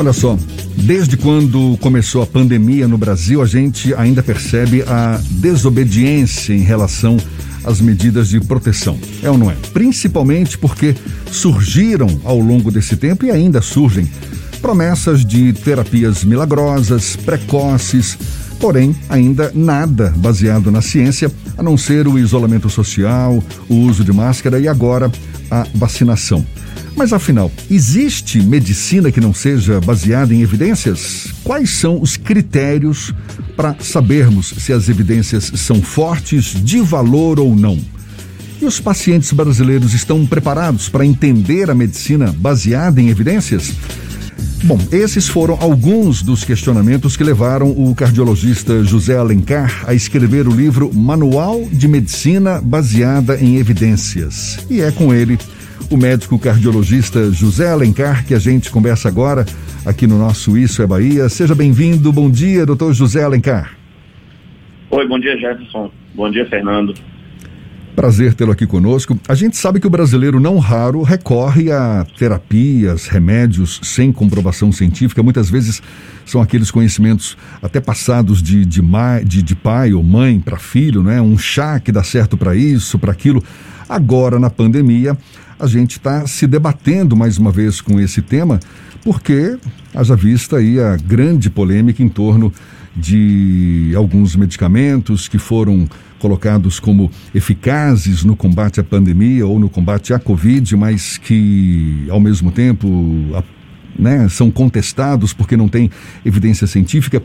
Olha só, desde quando começou a pandemia no Brasil, a gente ainda percebe a desobediência em relação às medidas de proteção. É ou não é? Principalmente porque surgiram ao longo desse tempo e ainda surgem promessas de terapias milagrosas, precoces, porém ainda nada baseado na ciência, a não ser o isolamento social, o uso de máscara e agora a vacinação. Mas afinal, existe medicina que não seja baseada em evidências? Quais são os critérios para sabermos se as evidências são fortes, de valor ou não? E os pacientes brasileiros estão preparados para entender a medicina baseada em evidências? Bom, esses foram alguns dos questionamentos que levaram o cardiologista José Alencar a escrever o livro Manual de Medicina Baseada em Evidências. E é com ele o médico cardiologista José Alencar, que a gente conversa agora aqui no nosso Isso é Bahia. Seja bem-vindo. Bom dia, doutor José Alencar. Oi, bom dia, Jefferson. Bom dia, Fernando. Prazer tê-lo aqui conosco. A gente sabe que o brasileiro não raro recorre a terapias, remédios sem comprovação científica. Muitas vezes são aqueles conhecimentos até passados de, de, de, de pai ou mãe para filho, né? Um chá que dá certo para isso, para aquilo. Agora, na pandemia, a gente está se debatendo mais uma vez com esse tema, porque haja vista aí a grande polêmica em torno de alguns medicamentos que foram colocados como eficazes no combate à pandemia ou no combate à Covid, mas que, ao mesmo tempo, né, são contestados porque não tem evidência científica.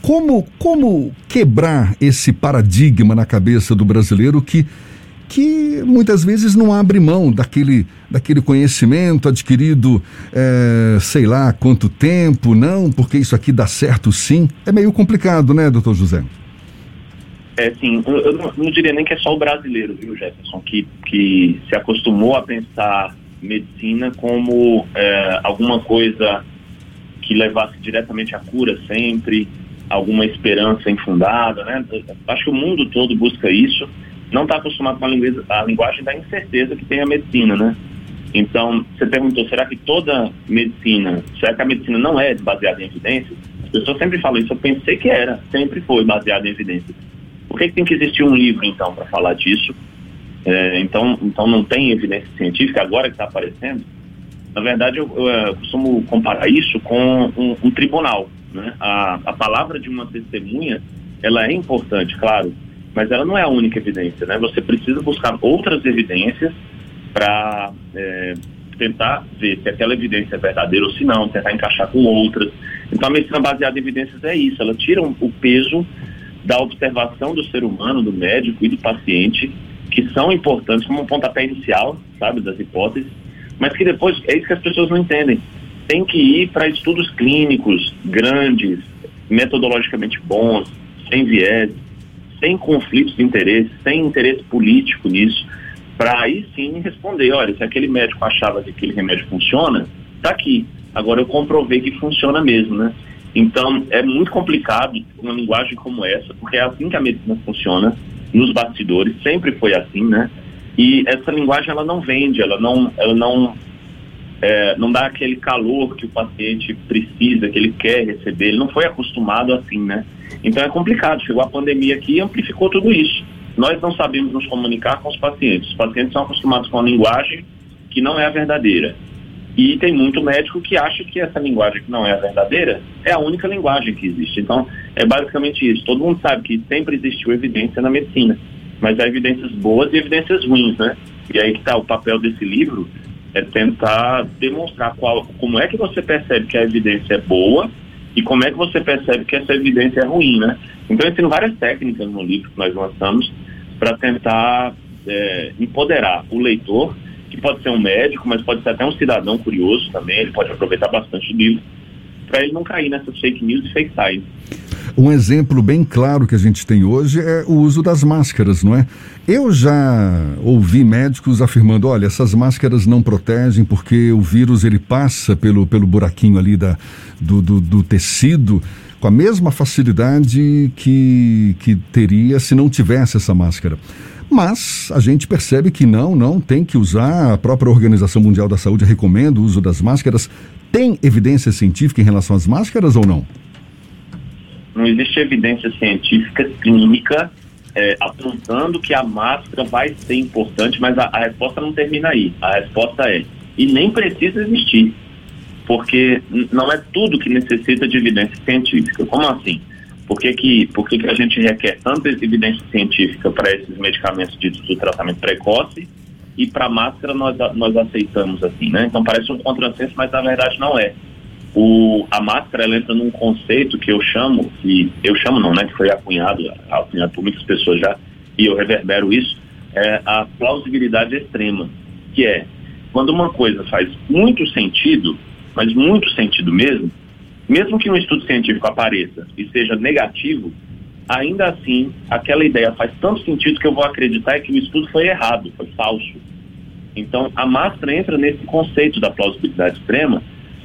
Como, como quebrar esse paradigma na cabeça do brasileiro que que muitas vezes não abre mão daquele, daquele conhecimento adquirido, é, sei lá quanto tempo, não, porque isso aqui dá certo sim. É meio complicado, né, doutor José? É, sim. Eu, eu não, não, diria nem que é só o brasileiro, viu, Jefferson, que, que se acostumou a pensar medicina como é, alguma coisa que levasse diretamente à cura sempre, alguma esperança infundada, né? Acho que o mundo todo busca isso não está acostumado com a, linguagem, a linguagem da incerteza que tem a medicina, né? Então, você perguntou, será que toda medicina, será que a medicina não é baseada em evidências? As pessoas sempre falam isso, eu pensei que era, sempre foi baseada em evidências. Por que, que tem que existir um livro, então, para falar disso? É, então, então, não tem evidência científica agora que está aparecendo? Na verdade, eu, eu, eu, costumo comparar isso com um, um tribunal. Né? A, a palavra de uma testemunha, ela é importante, claro, mas ela não é a única evidência, né? Você precisa buscar outras evidências para é, tentar ver se aquela evidência é verdadeira ou se não, tentar encaixar com outras. Então a medicina baseada em evidências é isso, ela tira o peso da observação do ser humano, do médico e do paciente, que são importantes como um pontapé inicial, sabe, das hipóteses, mas que depois é isso que as pessoas não entendem. Tem que ir para estudos clínicos grandes, metodologicamente bons, sem viés, sem conflitos de interesse, sem interesse político nisso, para aí sim responder, olha, se aquele médico achava que aquele remédio funciona, está aqui. Agora eu comprovei que funciona mesmo, né? Então é muito complicado uma linguagem como essa, porque é assim que a medicina funciona nos bastidores, sempre foi assim, né? E essa linguagem ela não vende, ela não, ela não, é, não dá aquele calor que o paciente precisa, que ele quer receber. Ele não foi acostumado assim, né? Então é complicado. Chegou a pandemia aqui e amplificou tudo isso. Nós não sabemos nos comunicar com os pacientes. Os pacientes são acostumados com a linguagem que não é a verdadeira. E tem muito médico que acha que essa linguagem que não é a verdadeira é a única linguagem que existe. Então, é basicamente isso. Todo mundo sabe que sempre existiu evidência na medicina, mas há evidências boas e evidências ruins, né? E aí que está o papel desse livro, é tentar demonstrar qual, como é que você percebe que a evidência é boa e como é que você percebe que essa evidência é ruim, né? Então, eu ensino várias técnicas no livro que nós lançamos para tentar é, empoderar o leitor, que pode ser um médico, mas pode ser até um cidadão curioso também, ele pode aproveitar bastante o livro, para ele não cair nessas fake news e fake science. Um exemplo bem claro que a gente tem hoje é o uso das máscaras, não é? Eu já ouvi médicos afirmando, olha, essas máscaras não protegem porque o vírus ele passa pelo, pelo buraquinho ali da, do, do, do tecido com a mesma facilidade que, que teria se não tivesse essa máscara. Mas a gente percebe que não, não tem que usar. A própria Organização Mundial da Saúde recomenda o uso das máscaras Tem evidência científica em relação às máscaras ou não? Não existe evidência científica clínica é, apontando que a máscara vai ser importante, mas a, a resposta não termina aí. A resposta é, e nem precisa existir, porque não é tudo que necessita de evidência científica. Como assim? Por que, que, por que, que a gente requer tanta evidência científica para esses medicamentos ditos do tratamento precoce e para máscara nós, nós aceitamos assim, né? Então parece um contrassenso, mas na verdade não é. O, a máscara ela entra num conceito que eu chamo, que eu chamo não, né? Que foi acunhado, acunhado por muitas pessoas já, e eu reverbero isso, é a plausibilidade extrema, que é quando uma coisa faz muito sentido, mas muito sentido mesmo, mesmo que um estudo científico apareça e seja negativo, ainda assim, aquela ideia faz tanto sentido que eu vou acreditar que o estudo foi errado, foi falso. Então, a máscara entra nesse conceito da plausibilidade extrema,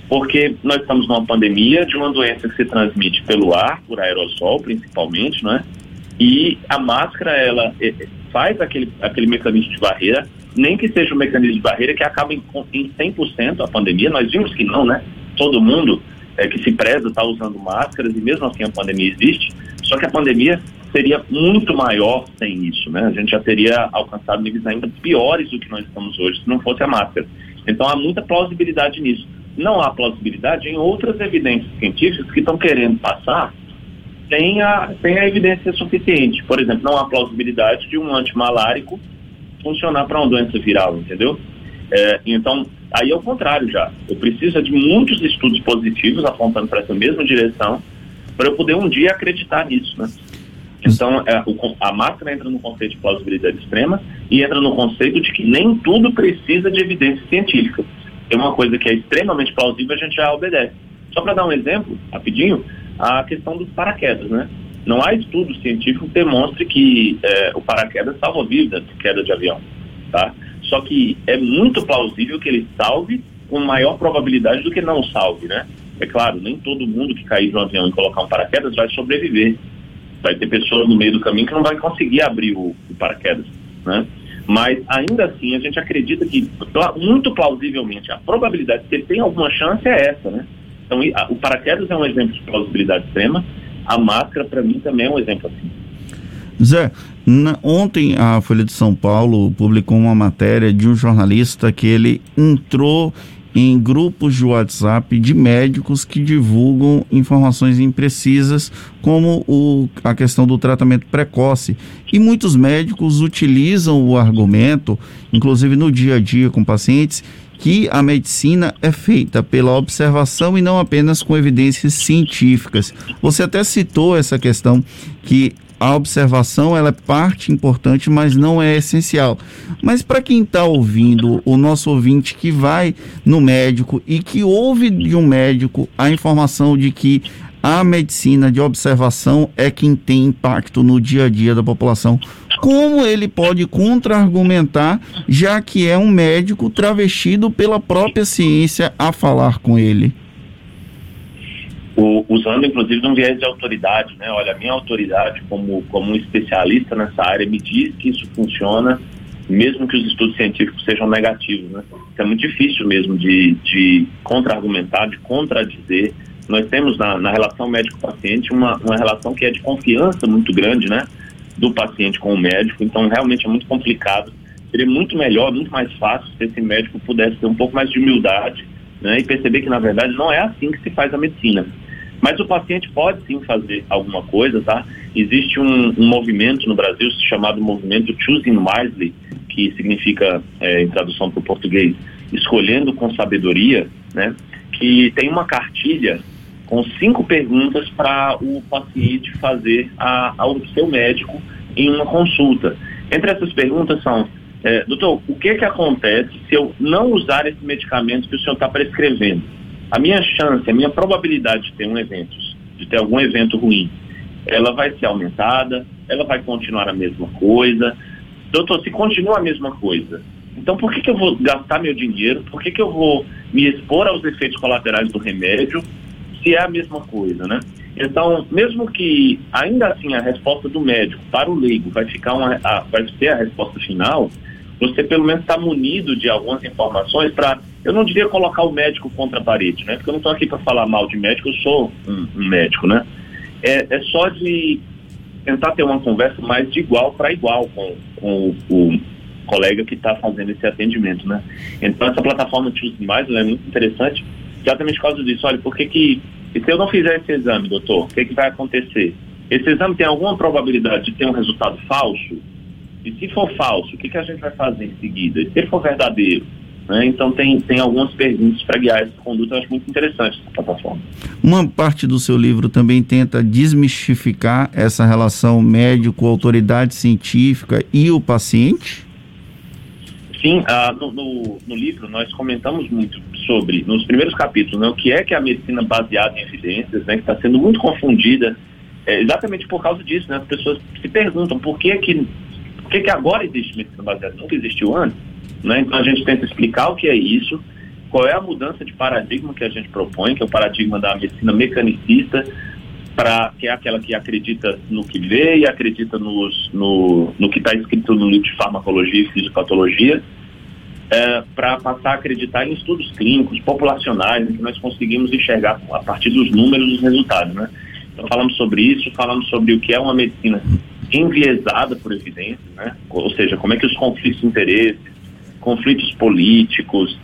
porque nós estamos numa pandemia de uma doença que se transmite pelo ar, por aerossol principalmente, não é? E a máscara, ela é, é, faz aquele, aquele mecanismo de barreira, nem que seja um mecanismo de barreira que acaba em, em 100% a pandemia, nós vimos que não, né? Todo mundo é, que se preza está usando máscaras e mesmo assim a pandemia existe, só que a pandemia seria muito maior sem isso, né? A gente já teria alcançado níveis ainda piores do que nós estamos hoje se não fosse a máscara. Então há muita plausibilidade nisso. Não há plausibilidade em outras evidências científicas que estão querendo passar sem a, sem a evidência suficiente. Por exemplo, não há plausibilidade de um antimalárico funcionar para uma doença viral, entendeu? É, então, aí é o contrário já. Eu preciso de muitos estudos positivos apontando para essa mesma direção para eu poder um dia acreditar nisso, né? Então, é, a máscara entra no conceito de plausibilidade extrema e entra no conceito de que nem tudo precisa de evidência científica. É uma coisa que é extremamente plausível, a gente já obedece. Só para dar um exemplo, rapidinho, a questão dos paraquedas, né? Não há estudo científico que demonstre que é, o paraquedas salva vidas de queda de avião, tá? Só que é muito plausível que ele salve com maior probabilidade do que não salve, né? É claro, nem todo mundo que cair de um avião e colocar um paraquedas vai sobreviver. Vai ter pessoas no meio do caminho que não vai conseguir abrir o, o paraquedas, né? Mas ainda assim a gente acredita que muito plausivelmente a probabilidade de que ele tenha alguma chance é essa, né? Então o paraquedas é um exemplo de plausibilidade extrema. A máscara para mim também é um exemplo assim. Zé, na, ontem a Folha de São Paulo publicou uma matéria de um jornalista que ele entrou em grupos de WhatsApp de médicos que divulgam informações imprecisas, como o, a questão do tratamento precoce. E muitos médicos utilizam o argumento, inclusive no dia a dia com pacientes, que a medicina é feita pela observação e não apenas com evidências científicas. Você até citou essa questão que a observação ela é parte importante, mas não é essencial. Mas para quem está ouvindo, o nosso ouvinte que vai no médico e que ouve de um médico a informação de que a medicina de observação é quem tem impacto no dia a dia da população. Como ele pode contra-argumentar, já que é um médico travestido pela própria ciência a falar com ele? O, usando inclusive um viés de autoridade, né? Olha, a minha autoridade como, como um especialista nessa área me diz que isso funciona, mesmo que os estudos científicos sejam negativos, né? Então, é muito difícil mesmo de, de contra-argumentar, de contradizer. Nós temos na, na relação médico-paciente uma, uma relação que é de confiança muito grande, né? Do paciente com o médico, então realmente é muito complicado. Seria muito melhor, muito mais fácil se esse médico pudesse ter um pouco mais de humildade né, e perceber que, na verdade, não é assim que se faz a medicina. Mas o paciente pode sim fazer alguma coisa, tá? Existe um, um movimento no Brasil chamado movimento Choosing Wisely, que significa, é, em tradução para o português, escolhendo com sabedoria, né? Que tem uma cartilha com cinco perguntas para o paciente fazer a, ao seu médico em uma consulta. Entre essas perguntas são, é, doutor, o que que acontece se eu não usar esse medicamento que o senhor está prescrevendo? A minha chance, a minha probabilidade de ter um evento, de ter algum evento ruim, ela vai ser aumentada, ela vai continuar a mesma coisa. Doutor, se continua a mesma coisa, então por que, que eu vou gastar meu dinheiro? Por que, que eu vou me expor aos efeitos colaterais do remédio se é a mesma coisa, né? Então, mesmo que ainda assim a resposta do médico para o leigo vai ficar uma, a, vai ser a resposta final, você pelo menos está munido de algumas informações para eu não diria colocar o médico contra a parede, né? Porque eu não estou aqui para falar mal de médico, eu sou um, um médico, né? É, é, só de tentar ter uma conversa mais de igual para igual com, com o, o colega que está fazendo esse atendimento, né? Então essa plataforma Choose Mais é muito interessante, exatamente por causa disso. Olha, por que que se eu não fizer esse exame, doutor, o que que vai acontecer? Esse exame tem alguma probabilidade de ter um resultado falso? E se for falso, o que que a gente vai fazer em seguida? E se ele for verdadeiro? Né? Então tem, tem algumas perguntas para guiar essa conduta, eu acho muito interessante essa plataforma. Uma parte do seu livro também tenta desmistificar essa relação médico-autoridade científica e o paciente? Sim, ah, no, no, no, livro nós comentamos muito sobre, nos primeiros capítulos, né, o que é que é a medicina baseada em evidências, né, que está sendo muito confundida, é, exatamente por causa disso, né, as pessoas se perguntam por que que, por que, que agora existe medicina baseada, nunca existiu antes, né, então a gente tenta explicar o que é isso, qual é a mudança de paradigma que a gente propõe, que é o paradigma da medicina mecanicista, para que é aquela que acredita no que vê e acredita nos, no, no que está escrito no livro de farmacologia e fisiopatologia, é, para passar a acreditar em estudos clínicos, populacionais, que nós conseguimos enxergar a partir dos números os resultados. Né? Então falamos sobre isso, falamos sobre o que é uma medicina enviesada por evidências, né? ou seja, como é que os conflitos de interesses, conflitos políticos,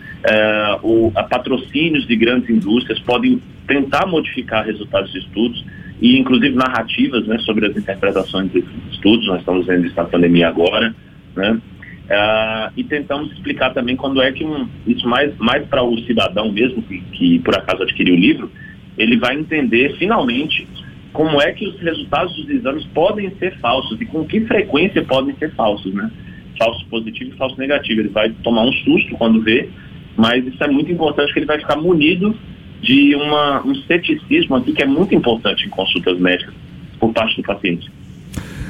o, a patrocínios de grandes indústrias podem tentar modificar resultados de estudos e inclusive narrativas né, sobre as interpretações desses estudos, nós estamos vendo isso na pandemia agora, né? Uh, e tentamos explicar também quando é que um, isso mais, mais para o cidadão mesmo, que, que por acaso adquiriu o livro, ele vai entender finalmente como é que os resultados dos exames podem ser falsos e com que frequência podem ser falsos, né? Falso positivo e falso negativo. Ele vai tomar um susto quando vê, mas isso é muito importante que ele vai ficar munido de uma, um ceticismo aqui que é muito importante em consultas médicas por parte do paciente.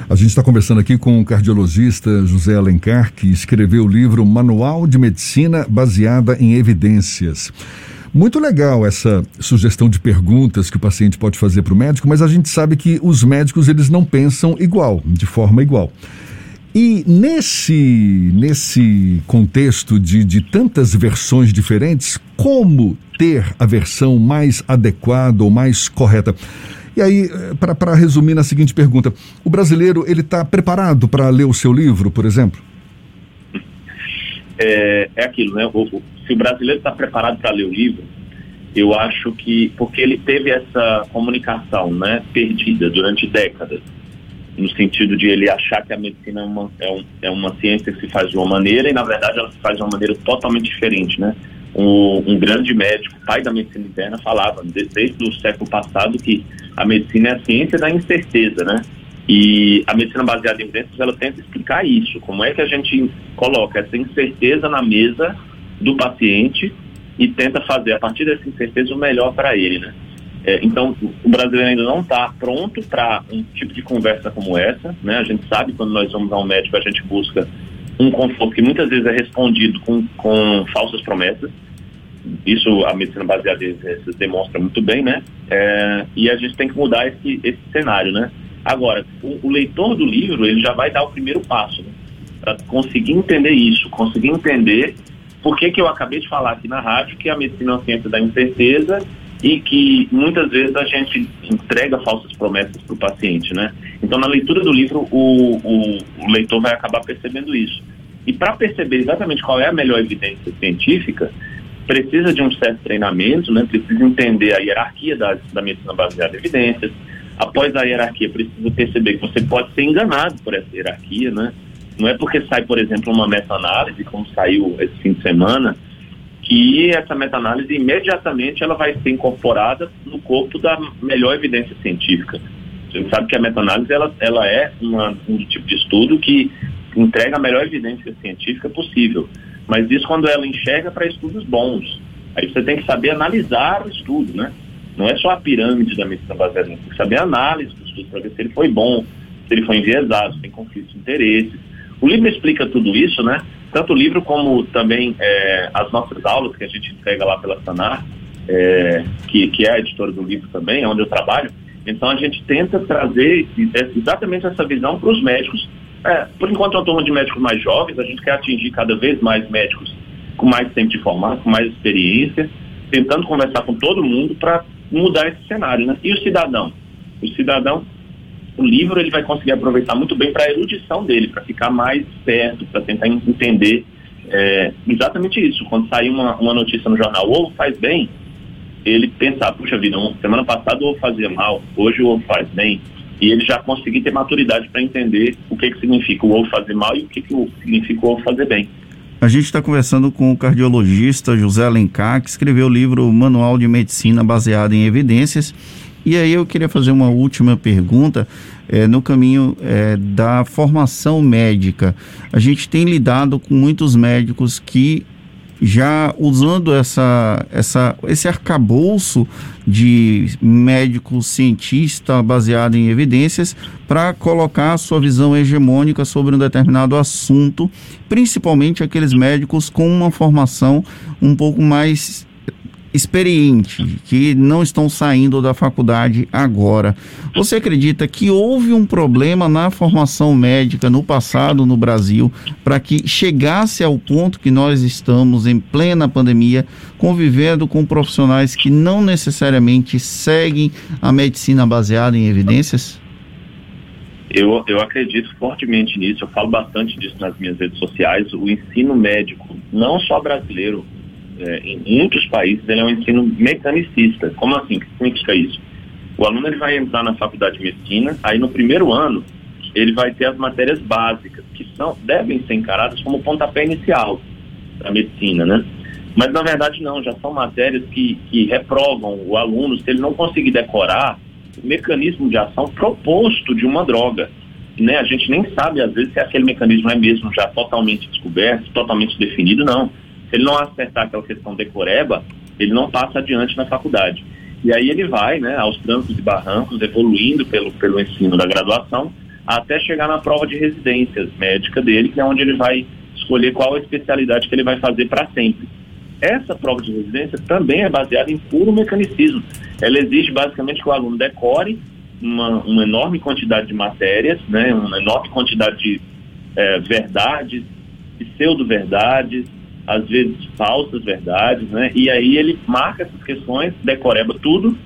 A gente está conversando aqui com o cardiologista José Alencar, que escreveu o livro Manual de Medicina Baseada em Evidências. Muito legal essa sugestão de perguntas que o paciente pode fazer para o médico, mas a gente sabe que os médicos eles não pensam igual, de forma igual. E nesse, nesse contexto de, de tantas versões diferentes, como ter a versão mais adequada ou mais correta? E aí, eh, para resumir na seguinte pergunta, o brasileiro ele está preparado para ler o seu livro, por exemplo? É, é aquilo, né? O, se o brasileiro está preparado para ler o livro, eu acho que porque ele teve essa comunicação, né, perdida durante décadas no sentido de ele achar que a medicina é uma, é, um, é uma ciência que se faz de uma maneira e, na verdade, ela se faz de uma maneira totalmente diferente, né? Um, um grande médico, pai da medicina interna, falava desde o século passado que a medicina é a ciência da incerteza, né? E a medicina baseada em evidências, ela tenta explicar isso, como é que a gente coloca essa incerteza na mesa do paciente e tenta fazer, a partir dessa incerteza, o melhor para ele, né? É, então, o brasileiro ainda não está pronto para um tipo de conversa como essa. Né? A gente sabe quando nós vamos a um médico, a gente busca um conforto que muitas vezes é respondido com, com falsas promessas. Isso a medicina baseada em evidências demonstra muito bem, né? É, e a gente tem que mudar esse, esse cenário, né? Agora, o, o, leitor do livro, ele já vai dar o primeiro passo, né? Para conseguir entender isso, conseguir entender por que, que eu acabei de falar aqui na rádio que a medicina é uma ciência da incerteza e que muitas vezes a gente entrega falsas promessas para o paciente, né? Então, na leitura do livro, o, o, o leitor vai acabar percebendo isso. E para perceber exatamente qual é a melhor evidência científica, precisa de um certo treinamento, né? Precisa entender a hierarquia da, da medicina baseada em evidências. Após a hierarquia, precisa perceber que você pode ser enganado por essa hierarquia, né? Não é porque sai, por exemplo, uma meta-análise, como saiu esse fim de semana, que essa meta-análise imediatamente ela vai ser incorporada no corpo da melhor evidência científica. A gente sabe que a meta-análise ela, ela é uma, um tipo de estudo que entrega a melhor evidência científica possível, mas isso quando ela enxerga para estudos bons. Aí você tem que saber analisar o estudo, né? Não é só a pirâmide da medicina baseada, tem que saber a análise do estudo para ver se ele foi bom, se ele foi enviesado, se tem conflitos de interesses. O livro explica tudo isso, né? Tanto o livro como também é, as nossas aulas que a gente entrega lá pela Sanar, é, que, que é a editora do livro também, onde eu trabalho. Então a gente tenta trazer exatamente essa visão para os médicos. É, por enquanto é uma turma de médicos mais jovens, a gente quer atingir cada vez mais médicos com mais tempo de formato, com mais experiência, tentando conversar com todo mundo para mudar esse cenário, né? E o cidadão? O cidadão, o livro ele vai conseguir aproveitar muito bem para a erudição dele, para ficar mais perto, para tentar entender é, exatamente isso. Quando sair uma, uma notícia no jornal, o ovo faz bem, ele pensar, puxa vida, semana passada o ovo fazia mal, hoje o ovo faz bem, e ele já conseguir ter maturidade para entender o que, que significa o ovo fazer mal e o que, que significa o ovo fazer bem. A gente está conversando com o cardiologista José Alencar, que escreveu o livro Manual de Medicina baseado em evidências. E aí eu queria fazer uma última pergunta é, no caminho é, da formação médica. A gente tem lidado com muitos médicos que já usando essa, essa, esse arcabouço de médico cientista baseado em evidências para colocar sua visão hegemônica sobre um determinado assunto, principalmente aqueles médicos com uma formação um pouco mais experiente, que não estão saindo da faculdade agora. Você acredita que houve um problema na formação médica no passado no Brasil para que chegasse ao ponto que nós estamos em plena pandemia, convivendo com profissionais que não necessariamente seguem a medicina baseada em evidências? Eu, eu acredito fortemente nisso, eu falo bastante disso nas minhas redes sociais. O ensino médico, não só brasileiro, é, em muitos países, ele é um ensino mecanicista. Como assim? O que significa isso? O aluno ele vai entrar na faculdade de medicina, aí no primeiro ano ele vai ter as matérias básicas, que são, devem ser encaradas como pontapé inicial da medicina, né? Mas na verdade não, já são matérias que, que reprovam o aluno se ele não conseguir decorar o mecanismo de ação proposto de uma droga. Né? A gente nem sabe, às vezes, se aquele mecanismo é mesmo já totalmente descoberto, totalmente definido, não. Se ele não acertar aquela questão decoreba, ele não passa adiante na faculdade. E aí ele vai, né, aos trancos e barrancos, evoluindo pelo, pelo ensino da graduação, até chegar na prova de residências médica dele, que é onde ele vai escolher qual a especialidade que ele vai fazer para sempre. Essa prova de residência também é baseada em puro mecanicismo. Ela exige basicamente que o aluno decore uma, uma enorme quantidade de matérias, né, uma enorme quantidade de é, verdades, pseudo-verdades, às vezes falsas verdades, né? E aí ele marca essas questões, decoreba tudo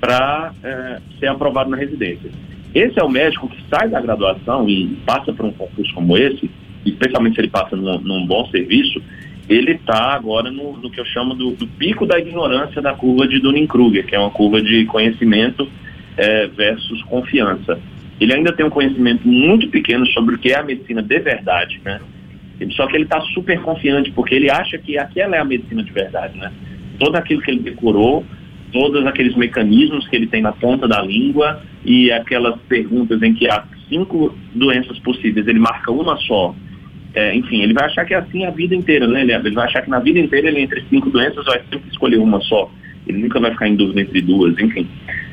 para é, ser aprovado na residência. Esse é o médico que sai da graduação e passa por um concurso como esse, especialmente se ele passa num, num bom serviço, ele está agora no, no, que eu chamo do, do, pico da ignorância da curva de Dunning-Kruger, que é uma curva de conhecimento é, versus confiança. Ele ainda tem um conhecimento muito pequeno sobre o que é a medicina de verdade, né? Só que ele está super confiante, porque ele acha que aquela é a medicina de verdade, né? Todo aquilo que ele decorou, todos aqueles mecanismos que ele tem na ponta da língua e aquelas perguntas em que há cinco doenças possíveis, ele marca uma só. É, enfim, ele vai achar que é assim a vida inteira, né? Ele, vai achar que na vida inteira ele entre cinco doenças vai sempre escolher uma só. Ele nunca vai ficar em dúvida entre duas, enfim.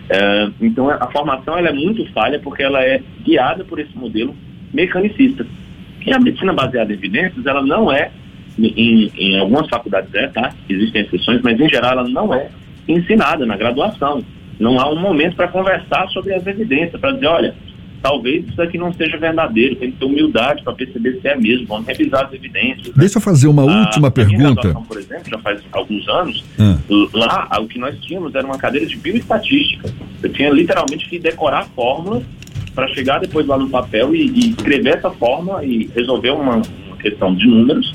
É, então a formação ela é muito falha porque ela é guiada por esse modelo mecanicista. E a medicina baseada em evidências, ela não é, em, em algumas faculdades é, tá? Existem exceções, mas em geral ela não é ensinada na graduação. Não há um momento para conversar sobre as evidências, para dizer, olha, talvez isso aqui não seja verdadeiro, tem que ter humildade para perceber se é mesmo, vamos revisar as evidências. Né? Deixa eu fazer uma a, última pergunta. Por exemplo, já faz alguns anos, ah. lá o que nós tínhamos era uma cadeira de bioestatística. Eu tinha literalmente que decorar fórmulas para chegar depois lá no papel e, e, escrever essa forma e resolver uma, uma questão de números.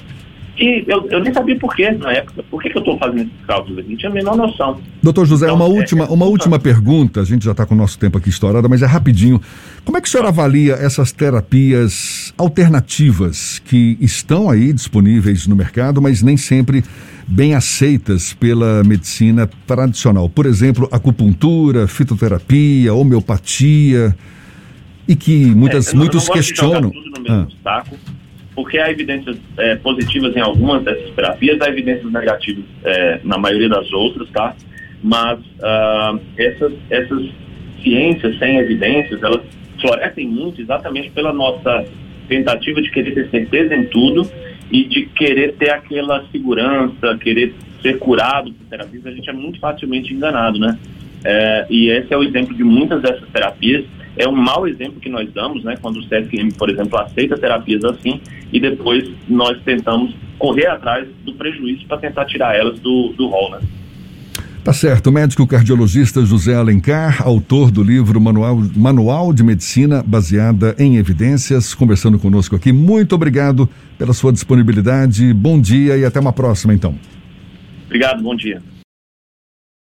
E eu, eu, nem sabia por que na época. Por que, que eu estou fazendo esses cálculos aqui? Não tinha a menor noção. Doutor José, então, uma, é, última, uma última pergunta. A gente já está com o nosso tempo aqui estourado, mas é rapidinho. Como é que o senhor avalia essas terapias alternativas que estão aí disponíveis no mercado, mas nem sempre bem aceitas pela medicina tradicional? Por exemplo, acupuntura, fitoterapia, homeopatia e que muitas, é, muitos questionam. Ah. Saco, porque há evidências é, positivas em algumas dessas terapias, há evidências negativas é, na maioria das outras, tá? Mas uh, essas, essas ciências sem evidências, elas florescem muito exatamente pela nossa tentativa de querer ter certeza em tudo e de querer ter aquela segurança, querer ser curado por terapias, a gente é muito facilmente enganado, né? É, e esse é o exemplo de muitas dessas terapias é um mau exemplo que nós damos, né, quando o CSM, por exemplo, aceita terapias assim e depois nós tentamos correr atrás do prejuízo para tentar tirar elas do, do rol, né? Tá certo. O médico cardiologista José Alencar, autor do livro Manual, Manual de Medicina Baseada em Evidências, conversando conosco aqui. Muito obrigado pela sua disponibilidade. Bom dia e até uma próxima, então. Obrigado, bom dia.